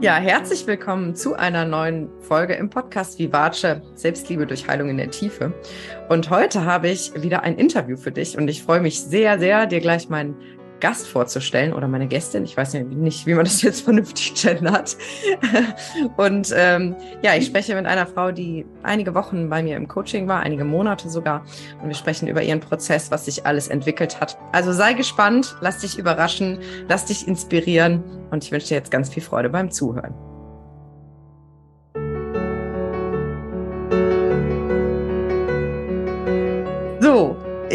Ja, herzlich willkommen zu einer neuen Folge im Podcast Vivace Selbstliebe durch Heilung in der Tiefe. Und heute habe ich wieder ein Interview für dich und ich freue mich sehr, sehr, dir gleich meinen Gast vorzustellen oder meine Gästin. Ich weiß nicht, wie man das jetzt vernünftig gendert. Und ähm, ja, ich spreche mit einer Frau, die einige Wochen bei mir im Coaching war, einige Monate sogar. Und wir sprechen über ihren Prozess, was sich alles entwickelt hat. Also sei gespannt, lass dich überraschen, lass dich inspirieren und ich wünsche dir jetzt ganz viel Freude beim Zuhören.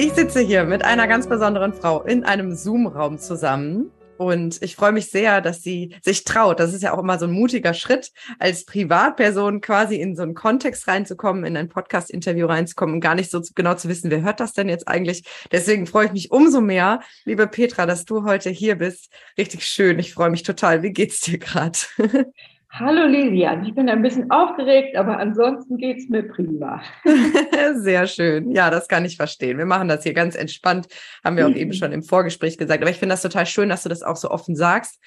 Ich sitze hier mit einer ganz besonderen Frau in einem Zoom-Raum zusammen. Und ich freue mich sehr, dass sie sich traut. Das ist ja auch immer so ein mutiger Schritt, als Privatperson quasi in so einen Kontext reinzukommen, in ein Podcast-Interview reinzukommen und gar nicht so genau zu wissen, wer hört das denn jetzt eigentlich. Deswegen freue ich mich umso mehr, liebe Petra, dass du heute hier bist. Richtig schön. Ich freue mich total. Wie geht's dir gerade? Hallo Lilian, ich bin ein bisschen aufgeregt, aber ansonsten geht es mir prima. Sehr schön. Ja, das kann ich verstehen. Wir machen das hier ganz entspannt, haben wir auch eben schon im Vorgespräch gesagt. Aber ich finde das total schön, dass du das auch so offen sagst,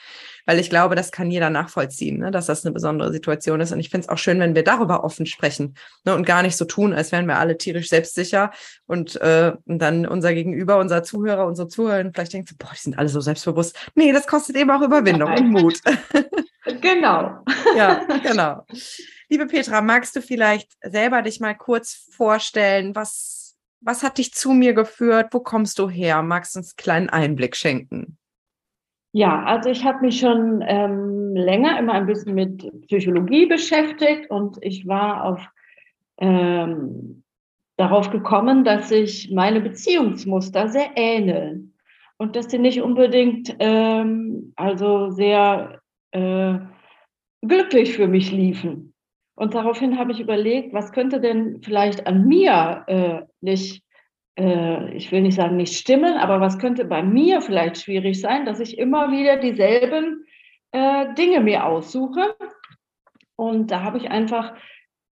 weil ich glaube, das kann jeder nachvollziehen, ne, dass das eine besondere Situation ist. Und ich finde es auch schön, wenn wir darüber offen sprechen ne, und gar nicht so tun, als wären wir alle tierisch selbstsicher und, äh, und dann unser Gegenüber, unser Zuhörer, unsere Zuhörer vielleicht denkt, boah, die sind alle so selbstbewusst. Nee, das kostet eben auch Überwindung Nein. und Mut. Genau. Ja, genau. Liebe Petra, magst du vielleicht selber dich mal kurz vorstellen? Was, was hat dich zu mir geführt? Wo kommst du her? Magst du uns einen kleinen Einblick schenken? Ja, also ich habe mich schon ähm, länger immer ein bisschen mit Psychologie beschäftigt und ich war auf, ähm, darauf gekommen, dass sich meine Beziehungsmuster sehr ähneln und dass sie nicht unbedingt ähm, also sehr äh, glücklich für mich liefen. Und daraufhin habe ich überlegt, was könnte denn vielleicht an mir äh, nicht, äh, ich will nicht sagen nicht stimmen, aber was könnte bei mir vielleicht schwierig sein, dass ich immer wieder dieselben äh, Dinge mir aussuche. Und da habe ich einfach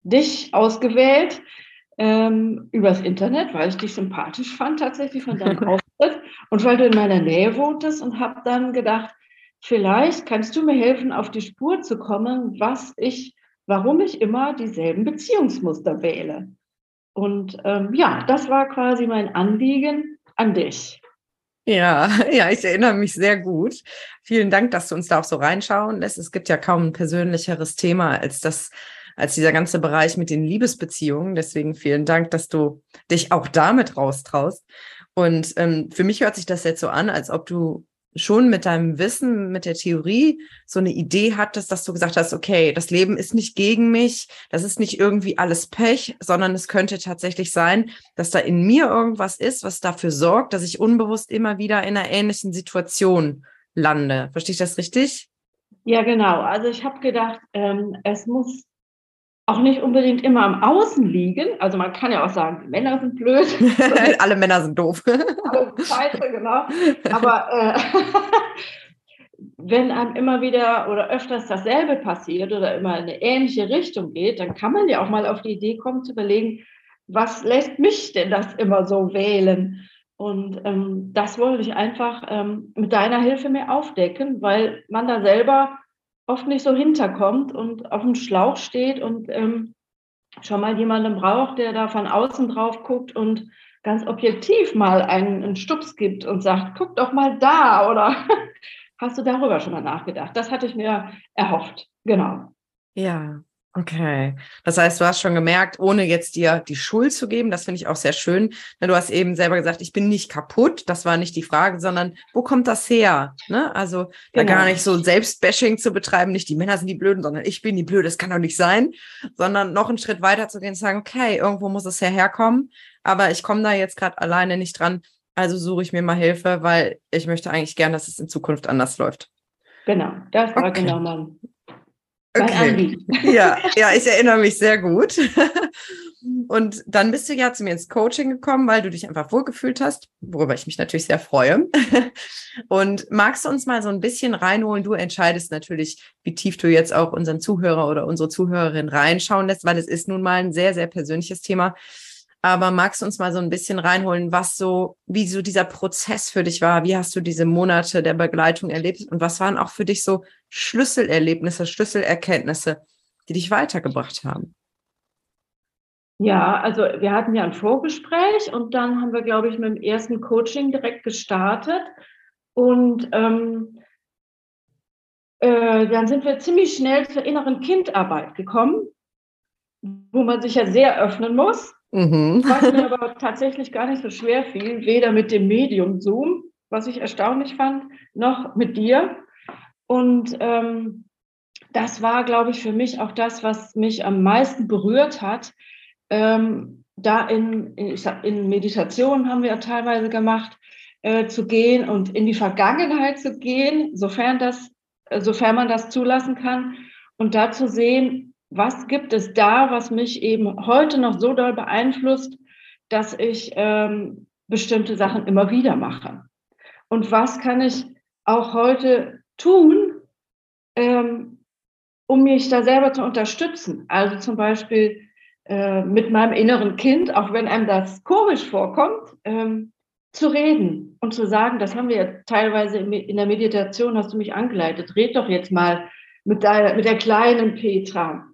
dich ausgewählt ähm, übers Internet, weil ich dich sympathisch fand tatsächlich von deinem Auftritt und weil du in meiner Nähe wohntest und habe dann gedacht, vielleicht kannst du mir helfen, auf die Spur zu kommen, was ich, warum ich immer dieselben Beziehungsmuster wähle. Und ähm, ja, das war quasi mein Anliegen an dich. Ja, ja, ich erinnere mich sehr gut. Vielen Dank, dass du uns da auch so reinschauen lässt. Es gibt ja kaum ein persönlicheres Thema als das, als dieser ganze Bereich mit den Liebesbeziehungen. Deswegen vielen Dank, dass du dich auch damit raustraust. Und ähm, für mich hört sich das jetzt so an, als ob du schon mit deinem Wissen, mit der Theorie so eine Idee hattest, dass du gesagt hast, okay, das Leben ist nicht gegen mich, das ist nicht irgendwie alles Pech, sondern es könnte tatsächlich sein, dass da in mir irgendwas ist, was dafür sorgt, dass ich unbewusst immer wieder in einer ähnlichen Situation lande. Verstehe ich das richtig? Ja, genau. Also ich habe gedacht, ähm, es muss auch nicht unbedingt immer am Außen liegen. Also man kann ja auch sagen, Männer sind blöd. Alle Männer sind doof. Alle scheiße, genau. Aber äh, wenn einem immer wieder oder öfters dasselbe passiert oder immer in eine ähnliche Richtung geht, dann kann man ja auch mal auf die Idee kommen zu überlegen, was lässt mich denn das immer so wählen? Und ähm, das wollte ich einfach ähm, mit deiner Hilfe mir aufdecken, weil man da selber oft nicht so hinterkommt und auf dem Schlauch steht und ähm, schon mal jemanden braucht, der da von außen drauf guckt und ganz objektiv mal einen, einen Stups gibt und sagt, guck doch mal da oder hast du darüber schon mal nachgedacht? Das hatte ich mir erhofft. Genau. Ja, Okay. Das heißt, du hast schon gemerkt, ohne jetzt dir die Schuld zu geben, das finde ich auch sehr schön. Du hast eben selber gesagt, ich bin nicht kaputt. Das war nicht die Frage, sondern wo kommt das her? Ne? Also da gar genau. nicht so Selbstbashing zu betreiben, nicht die Männer sind die Blöden, sondern ich bin die Blöde, das kann doch nicht sein, sondern noch einen Schritt weiter zu gehen und sagen, okay, irgendwo muss es herkommen, aber ich komme da jetzt gerade alleine nicht dran. Also suche ich mir mal Hilfe, weil ich möchte eigentlich gern, dass es in Zukunft anders läuft. Genau, das war okay. genau mein, Okay. Ja, ja, ich erinnere mich sehr gut. Und dann bist du ja zu mir ins Coaching gekommen, weil du dich einfach wohlgefühlt hast, worüber ich mich natürlich sehr freue. Und magst du uns mal so ein bisschen reinholen? Du entscheidest natürlich, wie tief du jetzt auch unseren Zuhörer oder unsere Zuhörerin reinschauen lässt, weil es ist nun mal ein sehr, sehr persönliches Thema. Aber magst du uns mal so ein bisschen reinholen, was so, wie so dieser Prozess für dich war? Wie hast du diese Monate der Begleitung erlebt? Und was waren auch für dich so Schlüsselerlebnisse, Schlüsselerkenntnisse, die dich weitergebracht haben? Ja, also wir hatten ja ein Vorgespräch und dann haben wir, glaube ich, mit dem ersten Coaching direkt gestartet. Und ähm, äh, dann sind wir ziemlich schnell zur inneren Kindarbeit gekommen, wo man sich ja sehr öffnen muss. Mhm. Was mir aber tatsächlich gar nicht so schwer fiel, weder mit dem Medium Zoom, was ich erstaunlich fand, noch mit dir. Und ähm, das war, glaube ich, für mich auch das, was mich am meisten berührt hat. Ähm, da in, in, in Meditation haben wir ja teilweise gemacht, äh, zu gehen und in die Vergangenheit zu gehen, sofern das, äh, sofern man das zulassen kann, und da zu sehen, was gibt es da, was mich eben heute noch so doll beeinflusst, dass ich ähm, bestimmte Sachen immer wieder mache. Und was kann ich auch heute tun, ähm, um mich da selber zu unterstützen? Also zum Beispiel äh, mit meinem inneren Kind, auch wenn einem das komisch vorkommt, ähm, zu reden und zu sagen, das haben wir ja teilweise in der Meditation, hast du mich angeleitet, red doch jetzt mal mit, deiner, mit der kleinen Petra.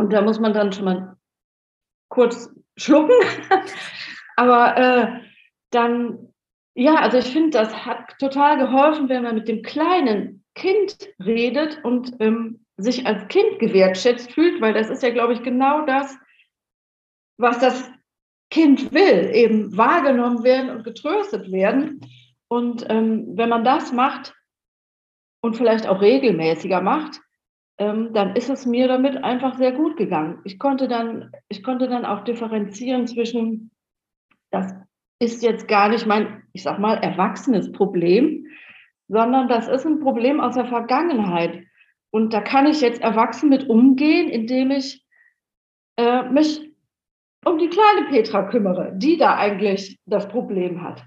Und da muss man dann schon mal kurz schlucken. Aber äh, dann, ja, also ich finde, das hat total geholfen, wenn man mit dem kleinen Kind redet und ähm, sich als Kind gewertschätzt fühlt, weil das ist ja, glaube ich, genau das, was das Kind will, eben wahrgenommen werden und getröstet werden. Und ähm, wenn man das macht und vielleicht auch regelmäßiger macht, dann ist es mir damit einfach sehr gut gegangen. Ich konnte dann, ich konnte dann auch differenzieren zwischen, das ist jetzt gar nicht mein, ich sag mal, erwachsenes Problem, sondern das ist ein Problem aus der Vergangenheit. Und da kann ich jetzt erwachsen mit umgehen, indem ich äh, mich um die kleine Petra kümmere, die da eigentlich das Problem hat.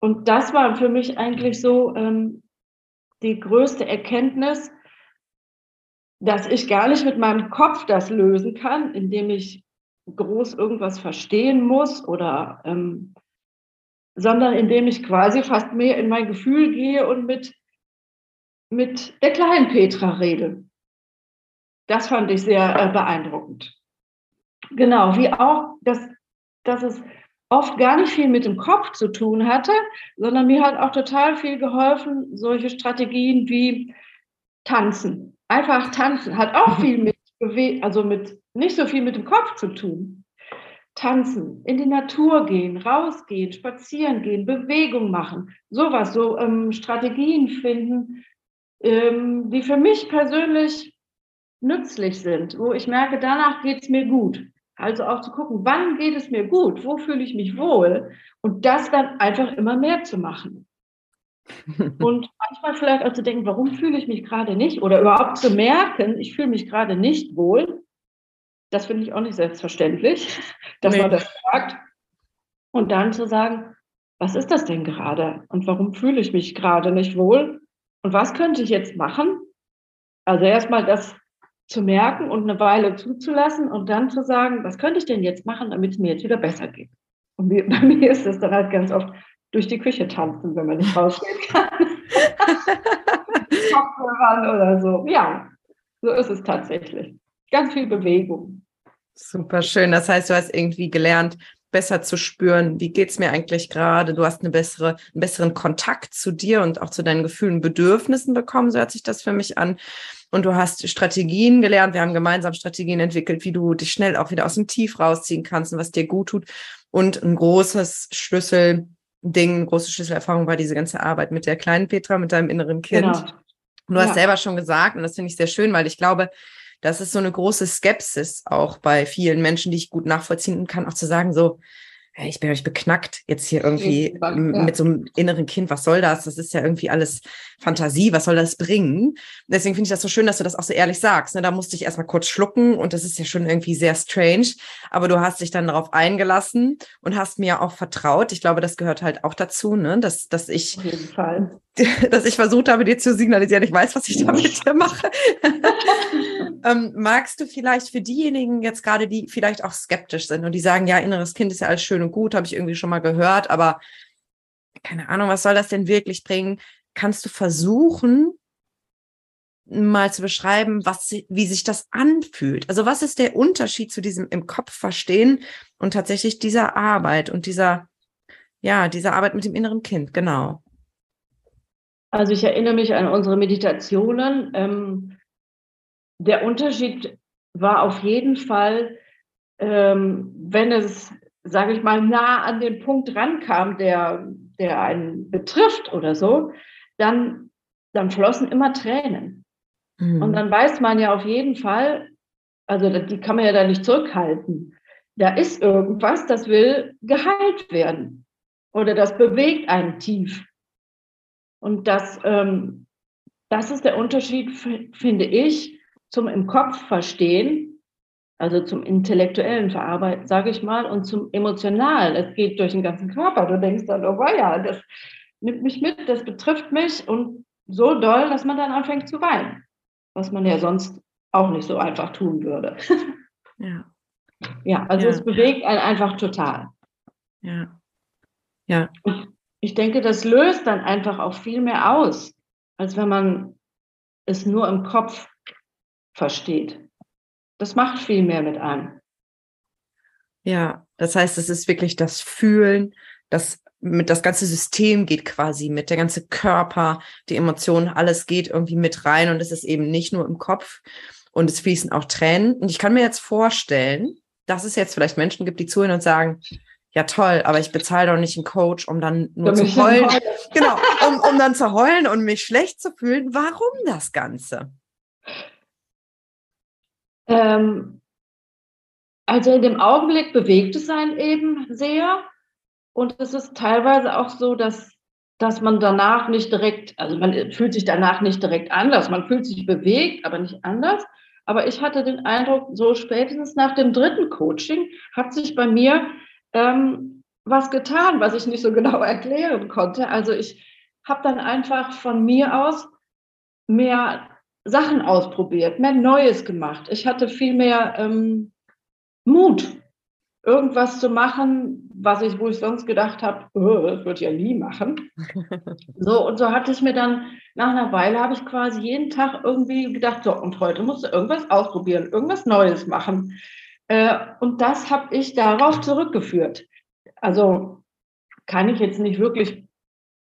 Und das war für mich eigentlich so ähm, die größte Erkenntnis, dass ich gar nicht mit meinem Kopf das lösen kann, indem ich groß irgendwas verstehen muss oder ähm, sondern indem ich quasi fast mehr in mein Gefühl gehe und mit, mit der kleinen Petra rede. Das fand ich sehr äh, beeindruckend. Genau, wie auch, dass, dass es oft gar nicht viel mit dem Kopf zu tun hatte, sondern mir hat auch total viel geholfen, solche Strategien wie Tanzen einfach tanzen hat auch viel mit also mit nicht so viel mit dem Kopf zu tun. Tanzen, in die Natur gehen, rausgehen, spazieren gehen, Bewegung machen, sowas, so ähm, Strategien finden, ähm, die für mich persönlich nützlich sind, wo ich merke, danach geht es mir gut. Also auch zu gucken, wann geht es mir gut, wo fühle ich mich wohl und das dann einfach immer mehr zu machen. Und manchmal vielleicht auch zu denken, warum fühle ich mich gerade nicht? Oder überhaupt zu merken, ich fühle mich gerade nicht wohl. Das finde ich auch nicht selbstverständlich, dass nee. man das sagt. Und dann zu sagen, was ist das denn gerade? Und warum fühle ich mich gerade nicht wohl? Und was könnte ich jetzt machen? Also erstmal das zu merken und eine Weile zuzulassen und dann zu sagen, was könnte ich denn jetzt machen, damit es mir jetzt wieder besser geht? Und bei mir ist es dann halt ganz oft, durch die Küche tanzen, wenn man nicht rausgehen kann. Oder so. Ja, so ist es tatsächlich. Ganz viel Bewegung. Super schön. Das heißt, du hast irgendwie gelernt, besser zu spüren, wie geht es mir eigentlich gerade. Du hast eine bessere, einen besseren Kontakt zu dir und auch zu deinen Gefühlen, Bedürfnissen bekommen. So hört sich das für mich an. Und du hast Strategien gelernt. Wir haben gemeinsam Strategien entwickelt, wie du dich schnell auch wieder aus dem Tief rausziehen kannst und was dir gut tut. Und ein großes Schlüssel Ding, große Schlüsselerfahrung war diese ganze Arbeit mit der kleinen Petra, mit deinem inneren Kind. Genau. Du hast ja. selber schon gesagt, und das finde ich sehr schön, weil ich glaube, das ist so eine große Skepsis auch bei vielen Menschen, die ich gut nachvollziehen kann, auch zu sagen, so, ich bin euch beknackt jetzt hier irgendwie ja. mit so einem inneren Kind. Was soll das? Das ist ja irgendwie alles Fantasie. Was soll das bringen? Deswegen finde ich das so schön, dass du das auch so ehrlich sagst. Ne? Da musste ich erstmal kurz schlucken und das ist ja schon irgendwie sehr strange. Aber du hast dich dann darauf eingelassen und hast mir auch vertraut. Ich glaube, das gehört halt auch dazu, ne? dass, dass ich dass ich versucht habe, dir zu signalisieren, ich weiß, was ich damit mache. ähm, magst du vielleicht für diejenigen jetzt gerade, die vielleicht auch skeptisch sind und die sagen, ja, inneres Kind ist ja alles schön und gut, habe ich irgendwie schon mal gehört, aber keine Ahnung, was soll das denn wirklich bringen? Kannst du versuchen, mal zu beschreiben, was, wie sich das anfühlt? Also was ist der Unterschied zu diesem im Kopf verstehen und tatsächlich dieser Arbeit und dieser, ja, dieser Arbeit mit dem inneren Kind, genau. Also ich erinnere mich an unsere Meditationen. Ähm, der Unterschied war auf jeden Fall, ähm, wenn es, sage ich mal, nah an den Punkt rankam, der, der einen betrifft oder so, dann, dann flossen immer Tränen. Mhm. Und dann weiß man ja auf jeden Fall, also die kann man ja da nicht zurückhalten. Da ist irgendwas, das will geheilt werden. Oder das bewegt einen tief. Und das, ähm, das ist der Unterschied, finde ich, zum im Kopf verstehen, also zum intellektuellen Verarbeiten, sage ich mal, und zum emotionalen. Es geht durch den ganzen Körper. Du denkst dann, oh ja, das nimmt mich mit, das betrifft mich und so doll, dass man dann anfängt zu weinen, was man ja sonst auch nicht so einfach tun würde. Ja. Ja, also ja. es bewegt einen einfach total. Ja. Ja. Ich denke, das löst dann einfach auch viel mehr aus, als wenn man es nur im Kopf versteht. Das macht viel mehr mit einem. Ja, das heißt, es ist wirklich das Fühlen, das mit das ganze System geht quasi mit, der ganze Körper, die Emotionen, alles geht irgendwie mit rein und es ist eben nicht nur im Kopf und es fließen auch Tränen. Und ich kann mir jetzt vorstellen, dass es jetzt vielleicht Menschen gibt, die zuhören und sagen, ja toll, aber ich bezahle doch nicht einen Coach, um dann nur Für zu heulen. genau, um, um dann zu heulen und mich schlecht zu fühlen. Warum das Ganze? Ähm, also in dem Augenblick bewegt es einen eben sehr. Und es ist teilweise auch so, dass, dass man danach nicht direkt, also man fühlt sich danach nicht direkt anders. Man fühlt sich bewegt, aber nicht anders. Aber ich hatte den Eindruck, so spätestens nach dem dritten Coaching hat sich bei mir ähm, was getan, was ich nicht so genau erklären konnte. Also ich habe dann einfach von mir aus mehr Sachen ausprobiert, mehr Neues gemacht. Ich hatte viel mehr ähm, Mut, irgendwas zu machen, was ich, wo ich sonst gedacht habe, oh, das würde ich ja nie machen. so, und so hatte ich mir dann, nach einer Weile habe ich quasi jeden Tag irgendwie gedacht, so, und heute musst du irgendwas ausprobieren, irgendwas Neues machen. Äh, und das habe ich darauf zurückgeführt. Also kann ich jetzt nicht wirklich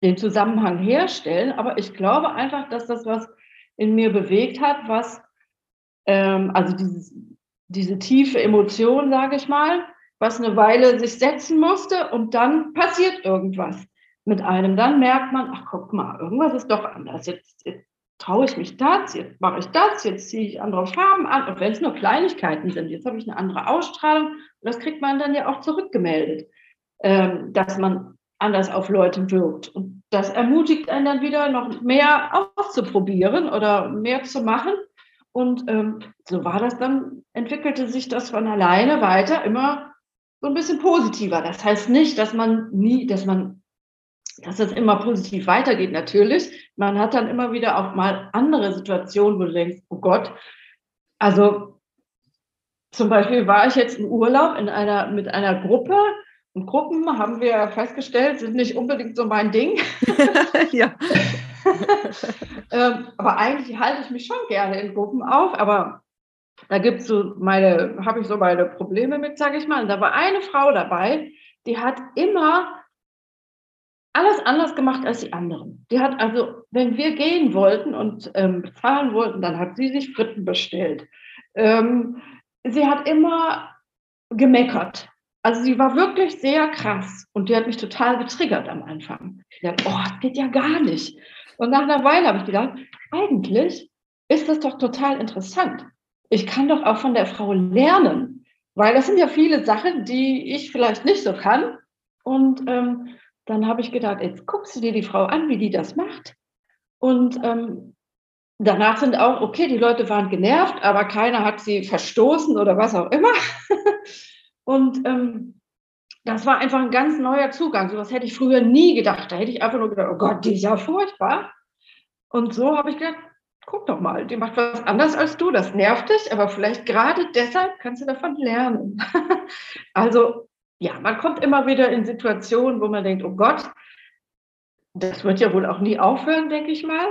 den Zusammenhang herstellen, aber ich glaube einfach, dass das was in mir bewegt hat, was, ähm, also dieses, diese tiefe Emotion, sage ich mal, was eine Weile sich setzen musste und dann passiert irgendwas mit einem. Dann merkt man, ach guck mal, irgendwas ist doch anders. Jetzt, jetzt traue ich mich das, jetzt mache ich das, jetzt ziehe ich andere Farben an. Und wenn es nur Kleinigkeiten sind, jetzt habe ich eine andere Ausstrahlung. Und das kriegt man dann ja auch zurückgemeldet, ähm, dass man anders auf Leute wirkt. Und das ermutigt einen dann wieder, noch mehr auszuprobieren oder mehr zu machen. Und ähm, so war das dann, entwickelte sich das von alleine weiter immer so ein bisschen positiver. Das heißt nicht, dass man nie, dass man dass das immer positiv weitergeht, natürlich. Man hat dann immer wieder auch mal andere Situationen, wo du denkst, oh Gott, also zum Beispiel war ich jetzt im Urlaub in einer, mit einer Gruppe und Gruppen haben wir festgestellt, sind nicht unbedingt so mein Ding. ja. ähm, aber eigentlich halte ich mich schon gerne in Gruppen auf, aber da gibt so meine, habe ich so meine Probleme mit, sage ich mal. Und da war eine Frau dabei, die hat immer alles anders gemacht als die anderen. Die hat also, wenn wir gehen wollten und ähm, bezahlen wollten, dann hat sie sich Fritten bestellt. Ähm, sie hat immer gemeckert. Also sie war wirklich sehr krass und die hat mich total getriggert am Anfang. Ich dachte, oh, das geht ja gar nicht. Und nach einer Weile habe ich gedacht, eigentlich ist das doch total interessant. Ich kann doch auch von der Frau lernen, weil das sind ja viele Sachen, die ich vielleicht nicht so kann. Und ähm, dann habe ich gedacht, jetzt guckst du dir die Frau an, wie die das macht. Und ähm, danach sind auch, okay, die Leute waren genervt, aber keiner hat sie verstoßen oder was auch immer. und ähm, das war einfach ein ganz neuer Zugang. So was hätte ich früher nie gedacht. Da hätte ich einfach nur gedacht, oh Gott, die ist ja furchtbar. Und so habe ich gedacht, guck doch mal, die macht was anders als du. Das nervt dich, aber vielleicht gerade deshalb kannst du davon lernen. also ja, man kommt immer wieder in Situationen, wo man denkt, oh Gott, das wird ja wohl auch nie aufhören, denke ich mal.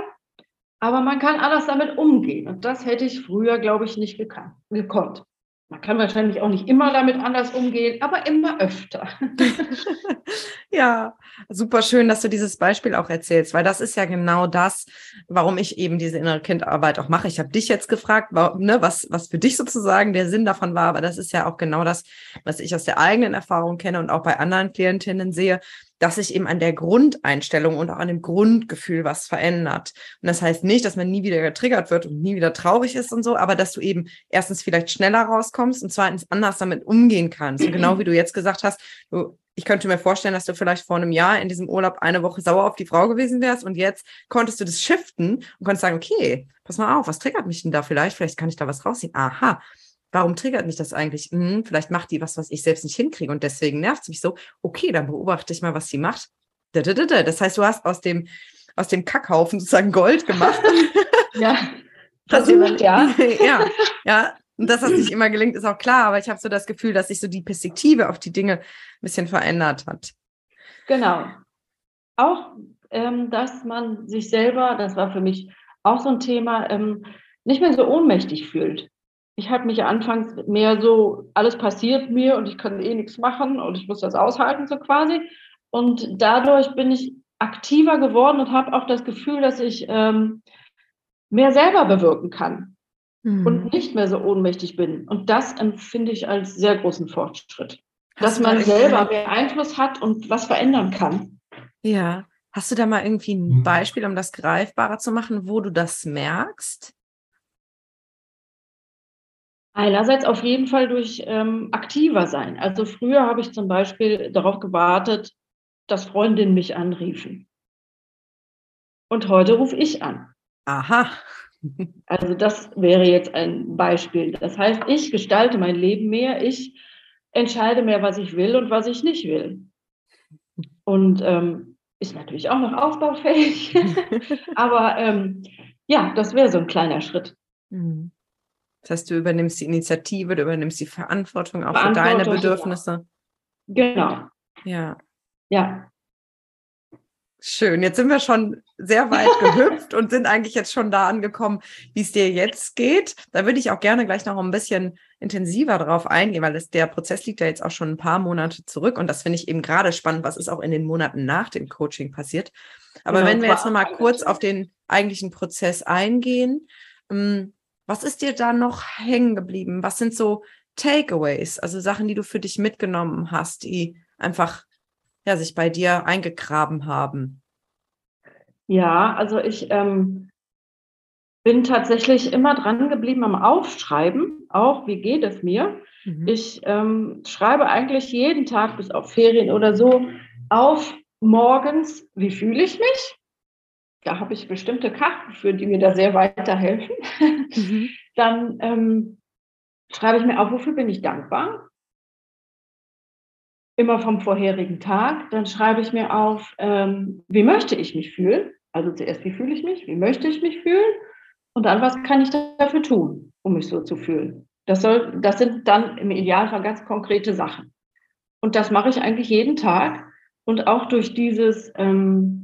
Aber man kann anders damit umgehen. Und das hätte ich früher, glaube ich, nicht gekannt, gekonnt. Man kann wahrscheinlich auch nicht immer damit anders umgehen, aber immer öfter. ja, super schön, dass du dieses Beispiel auch erzählst, weil das ist ja genau das, warum ich eben diese innere Kindarbeit auch mache. Ich habe dich jetzt gefragt, ne, was, was für dich sozusagen der Sinn davon war, aber das ist ja auch genau das, was ich aus der eigenen Erfahrung kenne und auch bei anderen Klientinnen sehe, dass sich eben an der Grundeinstellung und auch an dem Grundgefühl was verändert. Und das heißt nicht, dass man nie wieder getriggert wird und nie wieder traurig ist und so, aber dass du eben erstens vielleicht schneller rauskommst und zweitens anders damit umgehen kannst. Und genau wie du jetzt gesagt hast, du, ich könnte mir vorstellen, dass du vielleicht vor einem Jahr in diesem Urlaub eine Woche sauer auf die Frau gewesen wärst und jetzt konntest du das shiften und konntest sagen, okay, pass mal auf, was triggert mich denn da vielleicht? Vielleicht kann ich da was rausziehen. Aha, Warum triggert mich das eigentlich? Hm, vielleicht macht die was, was ich selbst nicht hinkriege und deswegen nervt es mich so. Okay, dann beobachte ich mal, was sie macht. Das heißt, du hast aus dem, aus dem Kackhaufen sozusagen Gold gemacht. ja. Versucht, ja. ja, ja. Und dass das nicht immer gelingt, ist auch klar, aber ich habe so das Gefühl, dass sich so die Perspektive auf die Dinge ein bisschen verändert hat. Genau. Auch, ähm, dass man sich selber, das war für mich auch so ein Thema, ähm, nicht mehr so ohnmächtig fühlt ich habe mich anfangs mehr so, alles passiert mir und ich kann eh nichts machen und ich muss das aushalten, so quasi. Und dadurch bin ich aktiver geworden und habe auch das Gefühl, dass ich ähm, mehr selber bewirken kann mhm. und nicht mehr so ohnmächtig bin. Und das empfinde ich als sehr großen Fortschritt. Hast dass man selber mehr Einfluss hat und was verändern kann. Ja. Hast du da mal irgendwie ein mhm. Beispiel, um das greifbarer zu machen, wo du das merkst? Einerseits auf jeden Fall durch ähm, aktiver sein. Also früher habe ich zum Beispiel darauf gewartet, dass Freundinnen mich anriefen. Und heute rufe ich an. Aha. Also das wäre jetzt ein Beispiel. Das heißt, ich gestalte mein Leben mehr, ich entscheide mehr, was ich will und was ich nicht will. Und ähm, ist natürlich auch noch aufbaufähig. Aber ähm, ja, das wäre so ein kleiner Schritt. Mhm. Das heißt, du übernimmst die Initiative, du übernimmst die Verantwortung auch Verantwortung, für deine Bedürfnisse. Genau. Ja. Ja. Schön. Jetzt sind wir schon sehr weit gehüpft und sind eigentlich jetzt schon da angekommen, wie es dir jetzt geht. Da würde ich auch gerne gleich noch ein bisschen intensiver drauf eingehen, weil es, der Prozess liegt ja jetzt auch schon ein paar Monate zurück und das finde ich eben gerade spannend, was ist auch in den Monaten nach dem Coaching passiert. Aber genau, wenn wir jetzt noch mal kurz auf den eigentlichen Prozess eingehen, ähm, was ist dir da noch hängen geblieben? Was sind so Takeaways, also Sachen, die du für dich mitgenommen hast, die einfach ja, sich bei dir eingegraben haben? Ja, also ich ähm, bin tatsächlich immer dran geblieben am Aufschreiben, auch wie geht es mir. Mhm. Ich ähm, schreibe eigentlich jeden Tag bis auf Ferien oder so auf morgens, wie fühle ich mich? Da habe ich bestimmte Karten für, die mir da sehr weiterhelfen. Mhm. Dann ähm, schreibe ich mir auf, wofür bin ich dankbar? Immer vom vorherigen Tag. Dann schreibe ich mir auf, ähm, wie möchte ich mich fühlen? Also zuerst, wie fühle ich mich? Wie möchte ich mich fühlen? Und dann, was kann ich dafür tun, um mich so zu fühlen? Das, soll, das sind dann im Idealfall ganz konkrete Sachen. Und das mache ich eigentlich jeden Tag. Und auch durch dieses ähm,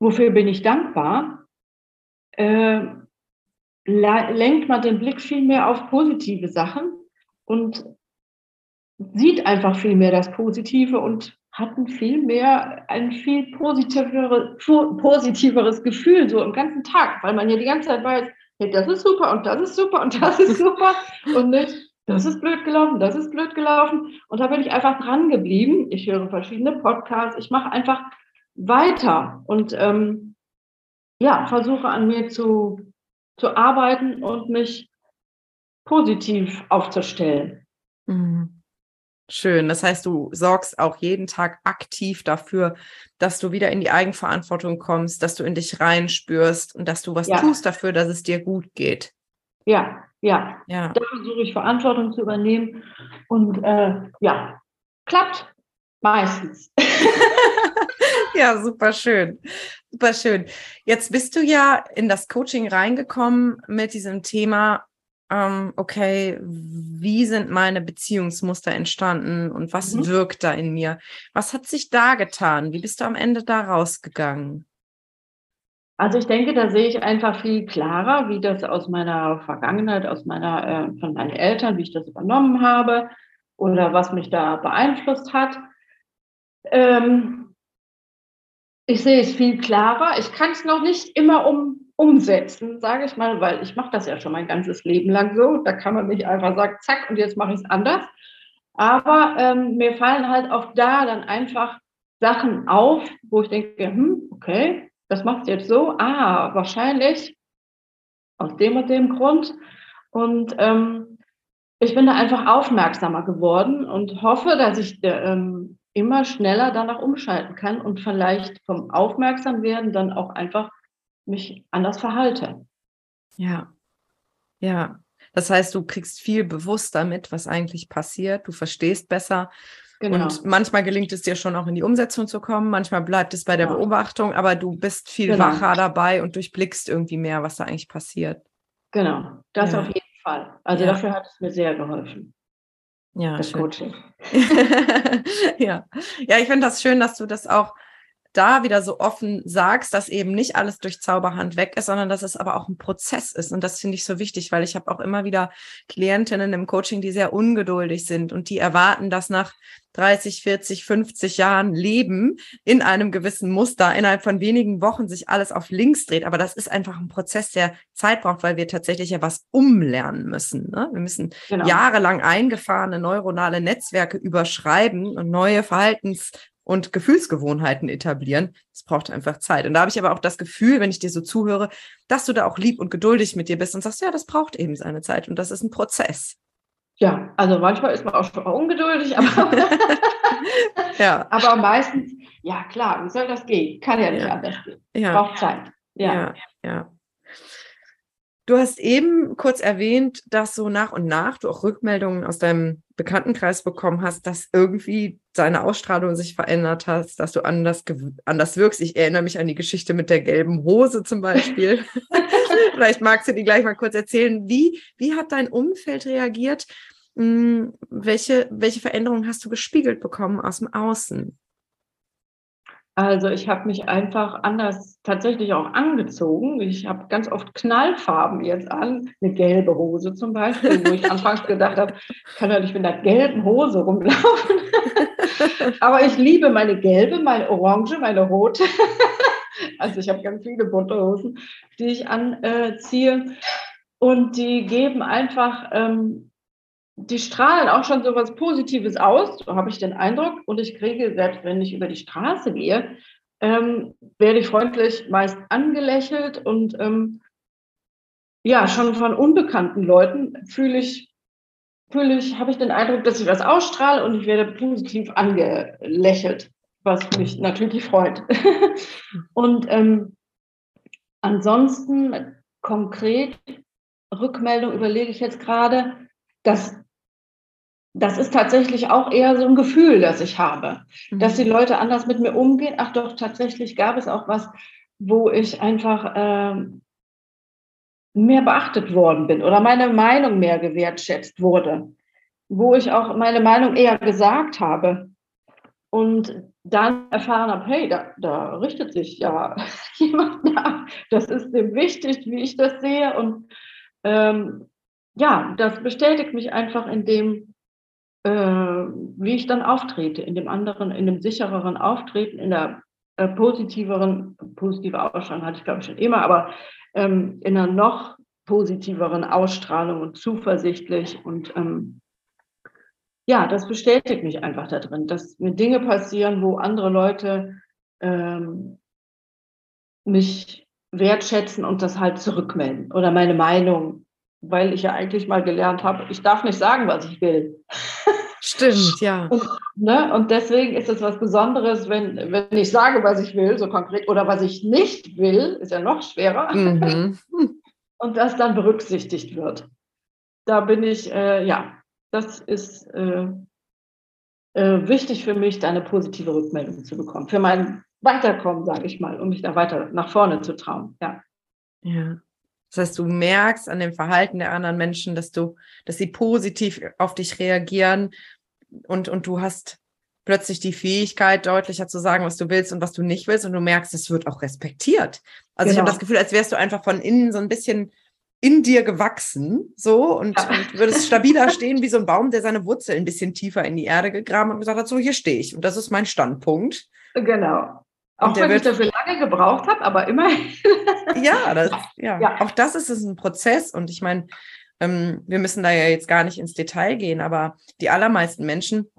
wofür bin ich dankbar, äh, lenkt man den Blick viel mehr auf positive Sachen und sieht einfach viel mehr das Positive und hat ein viel mehr, ein viel positivere, positiveres Gefühl so im ganzen Tag, weil man ja die ganze Zeit weiß, hey, das ist super und das ist super und das ist super und nicht, das ist blöd gelaufen, das ist blöd gelaufen. Und da bin ich einfach dran geblieben. Ich höre verschiedene Podcasts, ich mache einfach weiter und ähm, ja, versuche an mir zu, zu arbeiten und mich positiv aufzustellen. Mhm. Schön. Das heißt, du sorgst auch jeden Tag aktiv dafür, dass du wieder in die Eigenverantwortung kommst, dass du in dich reinspürst und dass du was ja. tust dafür, dass es dir gut geht. Ja, ja. ja. Da versuche ich Verantwortung zu übernehmen und äh, ja, klappt meistens. ja, super schön. Super schön. Jetzt bist du ja in das Coaching reingekommen mit diesem Thema, ähm, okay, wie sind meine Beziehungsmuster entstanden und was mhm. wirkt da in mir? Was hat sich da getan? Wie bist du am Ende da rausgegangen? Also ich denke, da sehe ich einfach viel klarer, wie das aus meiner Vergangenheit, aus meiner, äh, von meinen Eltern, wie ich das übernommen habe oder was mich da beeinflusst hat. Ähm, ich sehe es viel klarer. Ich kann es noch nicht immer um, umsetzen, sage ich mal, weil ich mache das ja schon mein ganzes Leben lang so. Da kann man nicht einfach sagen, zack, und jetzt mache ich es anders. Aber ähm, mir fallen halt auch da dann einfach Sachen auf, wo ich denke, hm, okay, das machst du jetzt so, ah, wahrscheinlich aus dem und dem Grund. Und ähm, ich bin da einfach aufmerksamer geworden und hoffe, dass ich ähm, immer schneller danach umschalten kann und vielleicht vom Aufmerksamwerden dann auch einfach mich anders verhalte. Ja, ja. Das heißt, du kriegst viel bewusster mit, was eigentlich passiert. Du verstehst besser, Genau. Und manchmal gelingt es dir schon auch in die Umsetzung zu kommen, manchmal bleibt es bei der ja. Beobachtung, aber du bist viel genau. wacher dabei und durchblickst irgendwie mehr, was da eigentlich passiert. Genau, das ja. auf jeden Fall. Also ja. dafür hat es mir sehr geholfen. Ja, das schön. Coaching. ja. ja, ich finde das schön, dass du das auch da wieder so offen sagst, dass eben nicht alles durch Zauberhand weg ist, sondern dass es aber auch ein Prozess ist. Und das finde ich so wichtig, weil ich habe auch immer wieder Klientinnen im Coaching, die sehr ungeduldig sind und die erwarten, dass nach 30, 40, 50 Jahren Leben in einem gewissen Muster innerhalb von wenigen Wochen sich alles auf links dreht. Aber das ist einfach ein Prozess, der Zeit braucht, weil wir tatsächlich ja was umlernen müssen. Ne? Wir müssen genau. jahrelang eingefahrene neuronale Netzwerke überschreiben und neue Verhaltens und Gefühlsgewohnheiten etablieren. Es braucht einfach Zeit. Und da habe ich aber auch das Gefühl, wenn ich dir so zuhöre, dass du da auch lieb und geduldig mit dir bist und sagst, ja, das braucht eben seine Zeit und das ist ein Prozess. Ja, also manchmal ist man auch schon ungeduldig, aber, ja. aber meistens, ja klar, wie soll das gehen? Kann ja nicht ja. anders gehen. Ja. Braucht Zeit. Ja. ja, ja. Du hast eben kurz erwähnt, dass so nach und nach du auch Rückmeldungen aus deinem Bekanntenkreis bekommen hast, dass irgendwie deine Ausstrahlung sich verändert hat, dass du anders, anders wirkst. Ich erinnere mich an die Geschichte mit der gelben Hose zum Beispiel. Vielleicht magst du die gleich mal kurz erzählen. Wie, wie hat dein Umfeld reagiert? Hm, welche, welche Veränderungen hast du gespiegelt bekommen aus dem Außen? Also ich habe mich einfach anders tatsächlich auch angezogen. Ich habe ganz oft Knallfarben jetzt an, eine gelbe Hose zum Beispiel, wo ich anfangs gedacht habe, kann doch nicht mit einer gelben Hose rumlaufen. Aber ich liebe meine gelbe, meine orange, meine rote. also ich habe ganz viele bunte Hosen, die ich anziehe. Und die geben einfach ähm, die strahlen auch schon so was Positives aus, so habe ich den Eindruck. Und ich kriege, selbst wenn ich über die Straße gehe, ähm, werde ich freundlich meist angelächelt und ähm, ja, schon von unbekannten Leuten fühle ich, fühle ich, habe ich den Eindruck, dass ich was ausstrahle und ich werde positiv angelächelt, was mich natürlich freut. und ähm, ansonsten konkret Rückmeldung überlege ich jetzt gerade, dass das ist tatsächlich auch eher so ein Gefühl, das ich habe, mhm. dass die Leute anders mit mir umgehen. Ach doch, tatsächlich gab es auch was, wo ich einfach ähm, mehr beachtet worden bin oder meine Meinung mehr gewertschätzt wurde, wo ich auch meine Meinung eher gesagt habe und dann erfahren habe, hey, da, da richtet sich ja jemand nach, das ist dem wichtig, wie ich das sehe und ähm, ja, das bestätigt mich einfach in dem, äh, wie ich dann auftrete, in dem anderen, in dem sichereren Auftreten, in der äh, positiveren, positive Ausstrahlung hatte ich glaube ich schon immer, aber ähm, in einer noch positiveren Ausstrahlung und zuversichtlich und ähm, ja, das bestätigt mich einfach da drin, dass mir Dinge passieren, wo andere Leute ähm, mich wertschätzen und das halt zurückmelden oder meine Meinung weil ich ja eigentlich mal gelernt habe, ich darf nicht sagen, was ich will. Stimmt, ja. Und, ne, und deswegen ist es was Besonderes, wenn, wenn ich sage, was ich will, so konkret, oder was ich nicht will, ist ja noch schwerer. Mhm. Und das dann berücksichtigt wird. Da bin ich, äh, ja, das ist, äh, äh, wichtig für mich, da eine positive Rückmeldung zu bekommen. Für mein Weiterkommen, sage ich mal, um mich da weiter nach vorne zu trauen. Ja. Ja. Das heißt, du merkst an dem Verhalten der anderen Menschen, dass du, dass sie positiv auf dich reagieren und, und du hast plötzlich die Fähigkeit, deutlicher zu sagen, was du willst und was du nicht willst und du merkst, es wird auch respektiert. Also genau. ich habe das Gefühl, als wärst du einfach von innen so ein bisschen in dir gewachsen, so und, ja. und würdest stabiler stehen wie so ein Baum, der seine Wurzel ein bisschen tiefer in die Erde gegraben und gesagt hat, so hier stehe ich und das ist mein Standpunkt. Genau. Auch wenn ich dafür lange gebraucht habe, aber immerhin. ja, das, ja, ja, auch das ist ein Prozess. Und ich meine, ähm, wir müssen da ja jetzt gar nicht ins Detail gehen, aber die allermeisten Menschen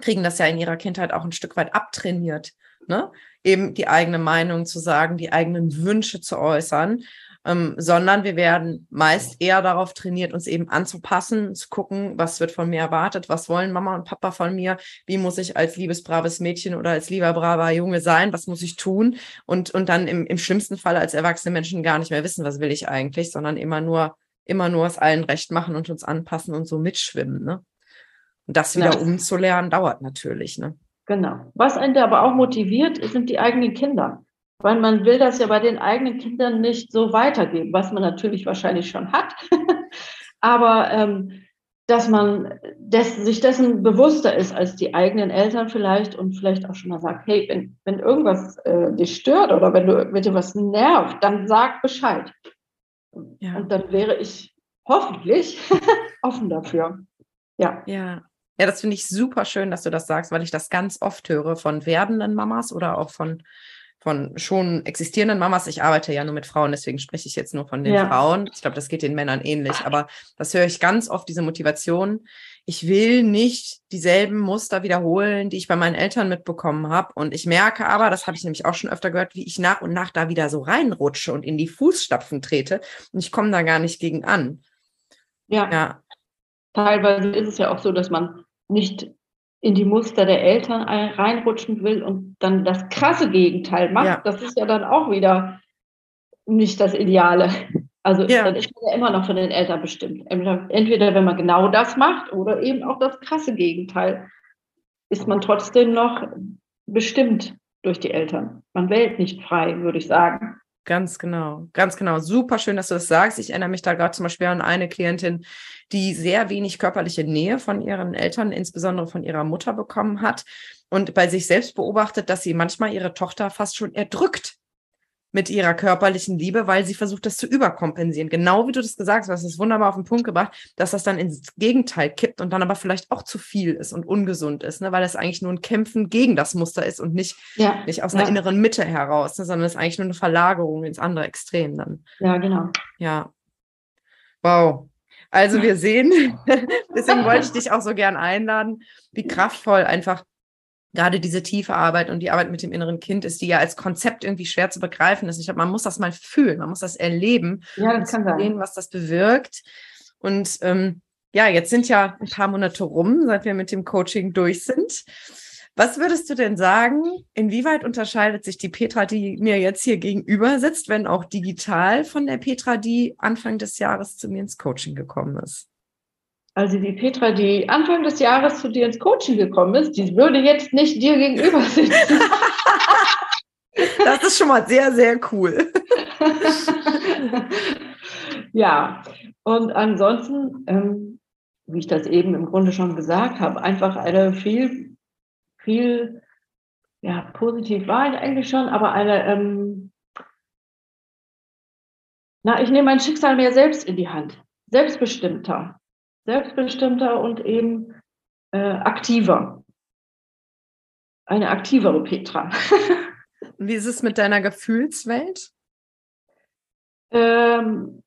kriegen das ja in ihrer Kindheit auch ein Stück weit abtrainiert. Ne? Eben die eigene Meinung zu sagen, die eigenen Wünsche zu äußern ähm, sondern wir werden meist eher darauf trainiert, uns eben anzupassen, zu gucken, was wird von mir erwartet, was wollen Mama und Papa von mir, wie muss ich als liebes, braves Mädchen oder als lieber, braver Junge sein, was muss ich tun und, und dann im, im schlimmsten Fall als erwachsene Menschen gar nicht mehr wissen, was will ich eigentlich, sondern immer nur, immer nur es allen recht machen und uns anpassen und so mitschwimmen. Ne? Und das wieder ja. umzulernen, dauert natürlich. Ne? Genau. Was einen aber auch motiviert, sind die eigenen Kinder weil man will das ja bei den eigenen Kindern nicht so weitergeben, was man natürlich wahrscheinlich schon hat. Aber ähm, dass man des, sich dessen bewusster ist als die eigenen Eltern vielleicht und vielleicht auch schon mal sagt, hey, wenn, wenn irgendwas äh, dich stört oder wenn du wenn dir was nervt, dann sag Bescheid. Ja. Und dann wäre ich hoffentlich offen dafür. Ja. Ja. Ja, das finde ich super schön, dass du das sagst, weil ich das ganz oft höre von werdenden Mamas oder auch von von schon existierenden Mamas. Ich arbeite ja nur mit Frauen, deswegen spreche ich jetzt nur von den ja. Frauen. Ich glaube, das geht den Männern ähnlich, aber das höre ich ganz oft, diese Motivation. Ich will nicht dieselben Muster wiederholen, die ich bei meinen Eltern mitbekommen habe. Und ich merke aber, das habe ich nämlich auch schon öfter gehört, wie ich nach und nach da wieder so reinrutsche und in die Fußstapfen trete. Und ich komme da gar nicht gegen an. Ja. ja. Teilweise ist es ja auch so, dass man nicht in die Muster der Eltern reinrutschen will und dann das krasse Gegenteil macht, ja. das ist ja dann auch wieder nicht das Ideale. Also ja. dann ist man ja immer noch von den Eltern bestimmt. Entweder wenn man genau das macht oder eben auch das krasse Gegenteil, ist man trotzdem noch bestimmt durch die Eltern. Man wählt nicht frei, würde ich sagen. Ganz genau, ganz genau. Super schön, dass du das sagst. Ich erinnere mich da gerade zum Beispiel an eine Klientin, die sehr wenig körperliche Nähe von ihren Eltern, insbesondere von ihrer Mutter bekommen hat und bei sich selbst beobachtet, dass sie manchmal ihre Tochter fast schon erdrückt mit ihrer körperlichen Liebe, weil sie versucht, das zu überkompensieren. Genau wie du das gesagt hast, das ist wunderbar auf den Punkt gebracht, dass das dann ins Gegenteil kippt und dann aber vielleicht auch zu viel ist und ungesund ist, ne? weil es eigentlich nur ein Kämpfen gegen das Muster ist und nicht, ja. nicht aus einer ja. inneren Mitte heraus, ne? sondern es ist eigentlich nur eine Verlagerung ins andere Extrem dann. Ja, genau. Ja. Wow. Also wir sehen, deswegen wollte ich dich auch so gern einladen, wie kraftvoll einfach gerade diese tiefe Arbeit und die Arbeit mit dem inneren Kind ist, die ja als Konzept irgendwie schwer zu begreifen ist. Ich glaube, man muss das mal fühlen, man muss das erleben, ja, das kann sehen, was das bewirkt. Und ähm, ja, jetzt sind ja ein paar Monate rum, seit wir mit dem Coaching durch sind. Was würdest du denn sagen, inwieweit unterscheidet sich die Petra, die mir jetzt hier gegenüber sitzt, wenn auch digital von der Petra, die Anfang des Jahres zu mir ins Coaching gekommen ist? Also die Petra, die Anfang des Jahres zu dir ins Coaching gekommen ist, die würde jetzt nicht dir gegenüber sitzen. das ist schon mal sehr, sehr cool. ja, und ansonsten, ähm, wie ich das eben im Grunde schon gesagt habe, einfach eine viel, viel, ja, positiv war ich eigentlich schon, aber eine, ähm, na, ich nehme mein Schicksal mehr selbst in die Hand, selbstbestimmter selbstbestimmter und eben äh, aktiver. Eine aktivere Petra. Wie ist es mit deiner Gefühlswelt? Ähm,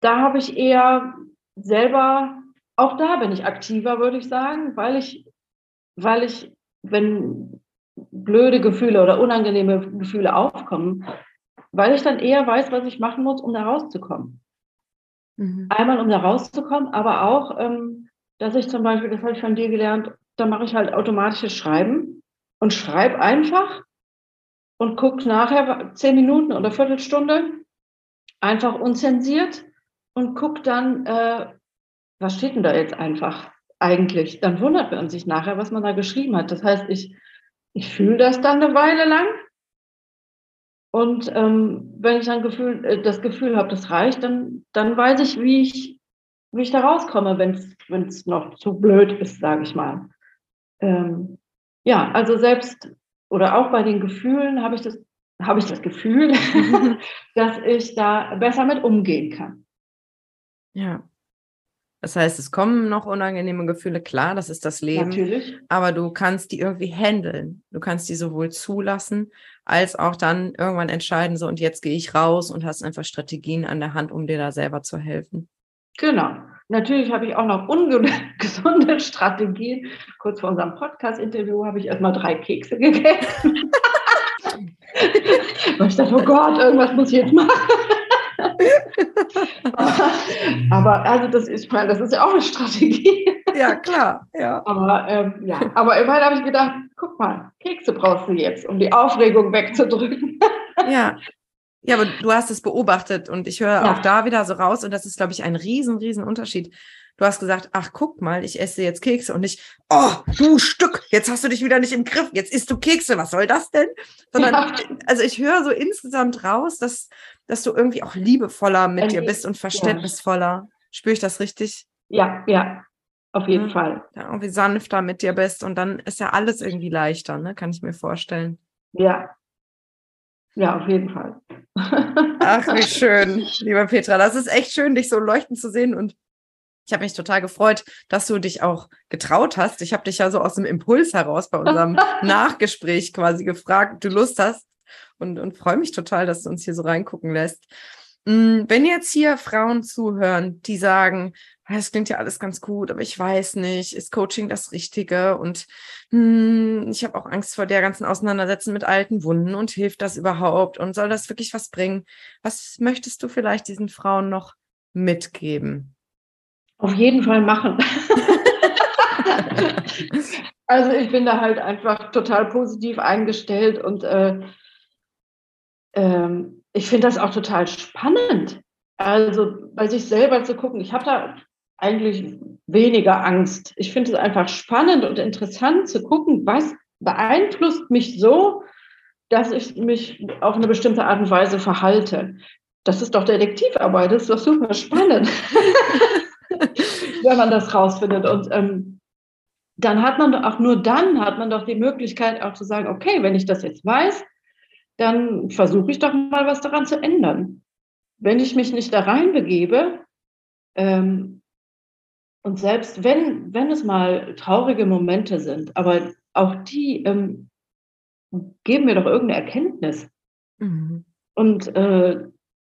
da habe ich eher selber, auch da bin ich aktiver, würde ich sagen, weil ich, weil ich, wenn blöde Gefühle oder unangenehme Gefühle aufkommen, weil ich dann eher weiß, was ich machen muss, um da rauszukommen. Mhm. Einmal, um da rauszukommen, aber auch, ähm, dass ich zum Beispiel, das habe ich von dir gelernt, da mache ich halt automatisches Schreiben und schreibe einfach und gucke nachher zehn Minuten oder Viertelstunde einfach unzensiert und gucke dann, äh, was steht denn da jetzt einfach? eigentlich. Dann wundert man sich nachher, was man da geschrieben hat. Das heißt, ich, ich fühle das dann eine Weile lang. Und ähm, wenn ich dann Gefühl, äh, das Gefühl habe, das reicht, dann, dann weiß ich, wie ich, wie ich da rauskomme, wenn es noch zu blöd ist, sage ich mal. Ähm, ja, also selbst oder auch bei den Gefühlen habe ich das, habe ich das Gefühl, dass ich da besser mit umgehen kann. Ja. Das heißt, es kommen noch unangenehme Gefühle, klar, das ist das Leben. Natürlich. Aber du kannst die irgendwie handeln. Du kannst die sowohl zulassen, als auch dann irgendwann entscheiden, so und jetzt gehe ich raus und hast einfach Strategien an der Hand, um dir da selber zu helfen. Genau. Natürlich habe ich auch noch ungesunde Strategien. Kurz vor unserem Podcast-Interview habe ich erstmal drei Kekse gegessen. Weil ich dachte, oh Gott, irgendwas muss ich jetzt machen. aber also das ist, ich meine, das ist ja auch eine Strategie. Ja, klar. Ja. Aber ähm, ja, aber immerhin habe ich gedacht, guck mal, Kekse brauchst du jetzt, um die Aufregung wegzudrücken. Ja. Ja, aber du hast es beobachtet und ich höre ja. auch da wieder so raus und das ist, glaube ich, ein riesen, riesen Unterschied. Du hast gesagt, ach, guck mal, ich esse jetzt Kekse und nicht, oh, du Stück, jetzt hast du dich wieder nicht im Griff, jetzt isst du Kekse, was soll das denn? Sondern, ja. also ich höre so insgesamt raus, dass, dass du irgendwie auch liebevoller mit dir bist und verständnisvoller. Ja. Spüre ich das richtig? Ja, ja, auf jeden ja, Fall. Ja, irgendwie sanfter mit dir bist und dann ist ja alles irgendwie leichter, ne? Kann ich mir vorstellen. Ja. Ja, auf jeden Fall. Ach, wie schön, lieber Petra. Das ist echt schön, dich so leuchten zu sehen und ich habe mich total gefreut, dass du dich auch getraut hast. Ich habe dich ja so aus dem Impuls heraus bei unserem Nachgespräch quasi gefragt, ob du Lust hast und, und freue mich total, dass du uns hier so reingucken lässt. Mm, wenn jetzt hier Frauen zuhören, die sagen, es klingt ja alles ganz gut, aber ich weiß nicht, ist Coaching das Richtige? Und hm, ich habe auch Angst vor der ganzen Auseinandersetzung mit alten Wunden und hilft das überhaupt? Und soll das wirklich was bringen? Was möchtest du vielleicht diesen Frauen noch mitgeben? Auf jeden Fall machen. also ich bin da halt einfach total positiv eingestellt und äh, ähm, ich finde das auch total spannend. Also bei sich selber zu gucken. Ich habe da eigentlich weniger Angst. Ich finde es einfach spannend und interessant zu gucken, was beeinflusst mich so, dass ich mich auf eine bestimmte Art und Weise verhalte. Das ist doch Detektivarbeit, das ist doch super spannend, wenn man das rausfindet. Und ähm, dann hat man doch auch nur dann hat man doch die Möglichkeit auch zu sagen, okay, wenn ich das jetzt weiß, dann versuche ich doch mal was daran zu ändern. Wenn ich mich nicht da reinbegebe, ähm, und selbst wenn, wenn es mal traurige Momente sind, aber auch die ähm, geben mir doch irgendeine Erkenntnis. Mhm. Und äh,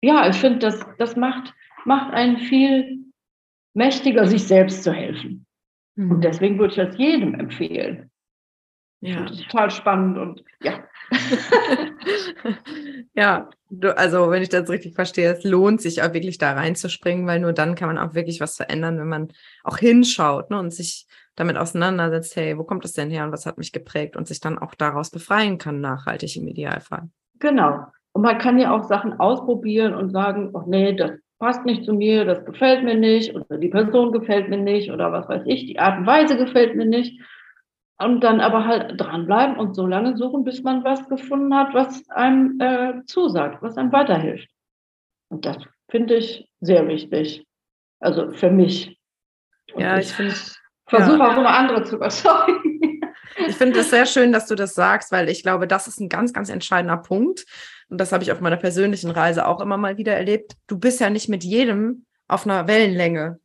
ja, ich finde, das, das macht, macht einen viel mächtiger, sich selbst zu helfen. Mhm. Und deswegen würde ich das jedem empfehlen. Ja. Das ist total spannend und ja. ja, du, also wenn ich das richtig verstehe, es lohnt sich auch wirklich da reinzuspringen, weil nur dann kann man auch wirklich was verändern, wenn man auch hinschaut ne, und sich damit auseinandersetzt, hey, wo kommt es denn her und was hat mich geprägt und sich dann auch daraus befreien kann, nachhaltig im Idealfall. Genau. Und man kann ja auch Sachen ausprobieren und sagen, ach nee, das passt nicht zu mir, das gefällt mir nicht oder die Person gefällt mir nicht oder was weiß ich, die Art und Weise gefällt mir nicht. Und dann aber halt dranbleiben und so lange suchen, bis man was gefunden hat, was einem äh, zusagt, was einem weiterhilft. Und das finde ich sehr wichtig. Also für mich. Und ja, ich, ich finde. Versuche ja. auch immer andere zu überzeugen. Ich finde es sehr schön, dass du das sagst, weil ich glaube, das ist ein ganz, ganz entscheidender Punkt. Und das habe ich auf meiner persönlichen Reise auch immer mal wieder erlebt. Du bist ja nicht mit jedem auf einer Wellenlänge.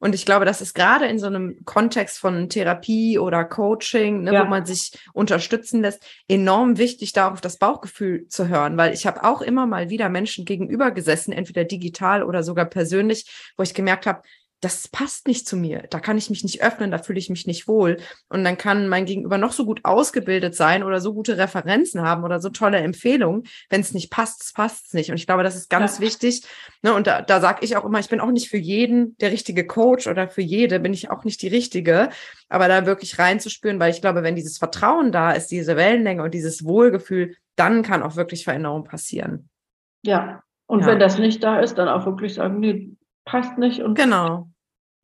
Und ich glaube, das ist gerade in so einem Kontext von Therapie oder Coaching, ne, ja. wo man sich unterstützen lässt, enorm wichtig, da auf das Bauchgefühl zu hören, weil ich habe auch immer mal wieder Menschen gegenüber gesessen, entweder digital oder sogar persönlich, wo ich gemerkt habe, das passt nicht zu mir. Da kann ich mich nicht öffnen, da fühle ich mich nicht wohl. Und dann kann mein Gegenüber noch so gut ausgebildet sein oder so gute Referenzen haben oder so tolle Empfehlungen. Wenn es nicht passt, passt es nicht. Und ich glaube, das ist ganz ja. wichtig. Ne? Und da, da sage ich auch immer, ich bin auch nicht für jeden der richtige Coach oder für jede bin ich auch nicht die richtige. Aber da wirklich reinzuspüren, weil ich glaube, wenn dieses Vertrauen da ist, diese Wellenlänge und dieses Wohlgefühl, dann kann auch wirklich Veränderung passieren. Ja, und ja. wenn das nicht da ist, dann auch wirklich sagen, nee, passt nicht und genau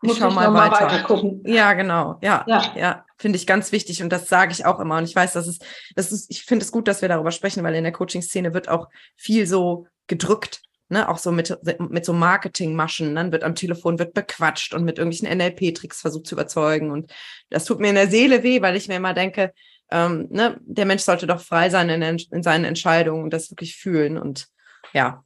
ich schau mal, mal weiter. weiter gucken. Ja, genau. Ja, ja, ja. finde ich ganz wichtig und das sage ich auch immer. Und ich weiß, dass es, das ist, ich finde es gut, dass wir darüber sprechen, weil in der Coaching-Szene wird auch viel so gedrückt. Ne, auch so mit, mit so Marketingmaschen, dann wird am Telefon wird bequatscht und mit irgendwelchen NLP-Tricks versucht zu überzeugen. Und das tut mir in der Seele weh, weil ich mir immer denke, ähm, ne, der Mensch sollte doch frei sein in, in seinen Entscheidungen und das wirklich fühlen. Und ja,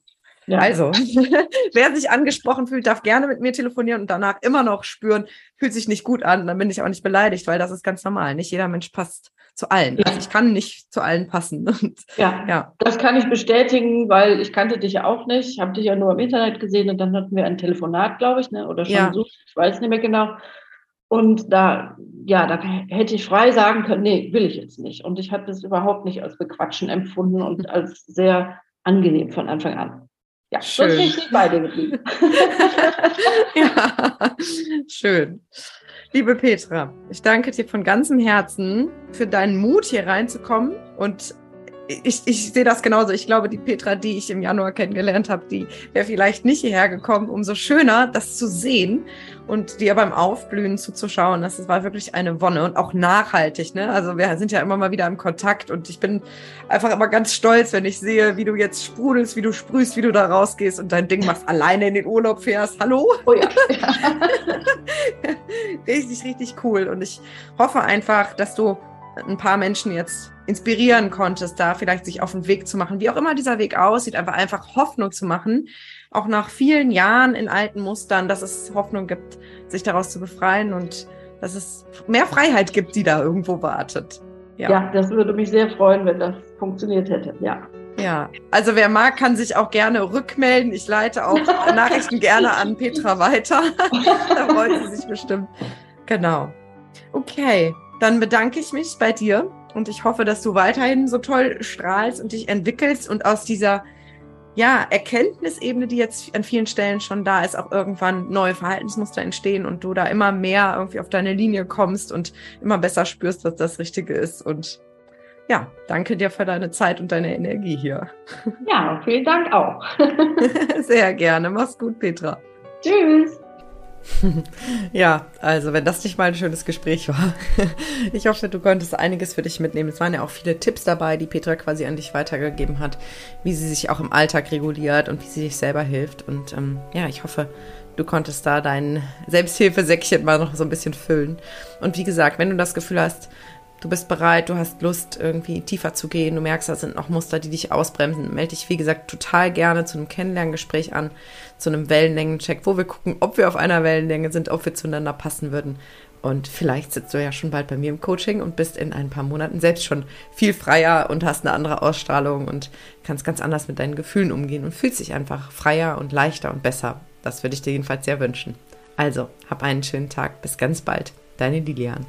ja. Also, wer sich angesprochen fühlt, darf gerne mit mir telefonieren und danach immer noch spüren, fühlt sich nicht gut an, dann bin ich auch nicht beleidigt, weil das ist ganz normal. Nicht jeder Mensch passt zu allen. Ja. Also ich kann nicht zu allen passen. Und, ja, ja, das kann ich bestätigen, weil ich kannte dich ja auch nicht, habe dich ja nur im Internet gesehen und dann hatten wir ein Telefonat, glaube ich, ne? oder schon ja. so, ich weiß nicht mehr genau. Und da, ja, da hätte ich frei sagen können, nee, will ich jetzt nicht. Und ich habe das überhaupt nicht als Bequatschen empfunden und als sehr angenehm von Anfang an. Ja, schön. sonst sind nicht beide geblieben. ja, schön. Liebe Petra, ich danke dir von ganzem Herzen für deinen Mut, hier reinzukommen und ich, ich sehe das genauso. Ich glaube, die Petra, die ich im Januar kennengelernt habe, die wäre vielleicht nicht hierher gekommen. Umso schöner, das zu sehen und dir beim Aufblühen zuzuschauen. Das war wirklich eine Wonne und auch nachhaltig. Ne? Also wir sind ja immer mal wieder im Kontakt und ich bin einfach immer ganz stolz, wenn ich sehe, wie du jetzt sprudelst, wie du sprühst, wie du da rausgehst und dein Ding machst, alleine in den Urlaub fährst. Hallo? Oh ja. richtig, richtig cool. Und ich hoffe einfach, dass du ein paar Menschen jetzt inspirieren konntest, da vielleicht sich auf den Weg zu machen, wie auch immer dieser Weg aussieht, aber einfach Hoffnung zu machen, auch nach vielen Jahren in alten Mustern, dass es Hoffnung gibt, sich daraus zu befreien und dass es mehr Freiheit gibt, die da irgendwo wartet. Ja, ja das würde mich sehr freuen, wenn das funktioniert hätte. Ja. Ja, also wer mag, kann sich auch gerne rückmelden. Ich leite auch Nachrichten gerne an Petra weiter. da freut sie sich bestimmt. Genau. Okay, dann bedanke ich mich bei dir und ich hoffe, dass du weiterhin so toll strahlst und dich entwickelst und aus dieser ja, Erkenntnisebene, die jetzt an vielen Stellen schon da ist, auch irgendwann neue Verhaltensmuster entstehen und du da immer mehr irgendwie auf deine Linie kommst und immer besser spürst, was das Richtige ist. Und ja, danke dir für deine Zeit und deine Energie hier. Ja, vielen Dank auch. Sehr gerne. Mach's gut, Petra. Tschüss. Ja, also wenn das nicht mal ein schönes Gespräch war. Ich hoffe, du konntest einiges für dich mitnehmen. Es waren ja auch viele Tipps dabei, die Petra quasi an dich weitergegeben hat, wie sie sich auch im Alltag reguliert und wie sie sich selber hilft. Und ähm, ja, ich hoffe, du konntest da dein Selbsthilfesäckchen mal noch so ein bisschen füllen. Und wie gesagt, wenn du das Gefühl hast, du bist bereit, du hast Lust, irgendwie tiefer zu gehen, du merkst, da sind noch Muster, die dich ausbremsen, melde dich, wie gesagt, total gerne zu einem Kennenlerngespräch an, zu einem Wellenlängencheck, wo wir gucken, ob wir auf einer Wellenlänge sind, ob wir zueinander passen würden. Und vielleicht sitzt du ja schon bald bei mir im Coaching und bist in ein paar Monaten selbst schon viel freier und hast eine andere Ausstrahlung und kannst ganz anders mit deinen Gefühlen umgehen und fühlst dich einfach freier und leichter und besser. Das würde ich dir jedenfalls sehr wünschen. Also, hab einen schönen Tag. Bis ganz bald. Deine Lilian.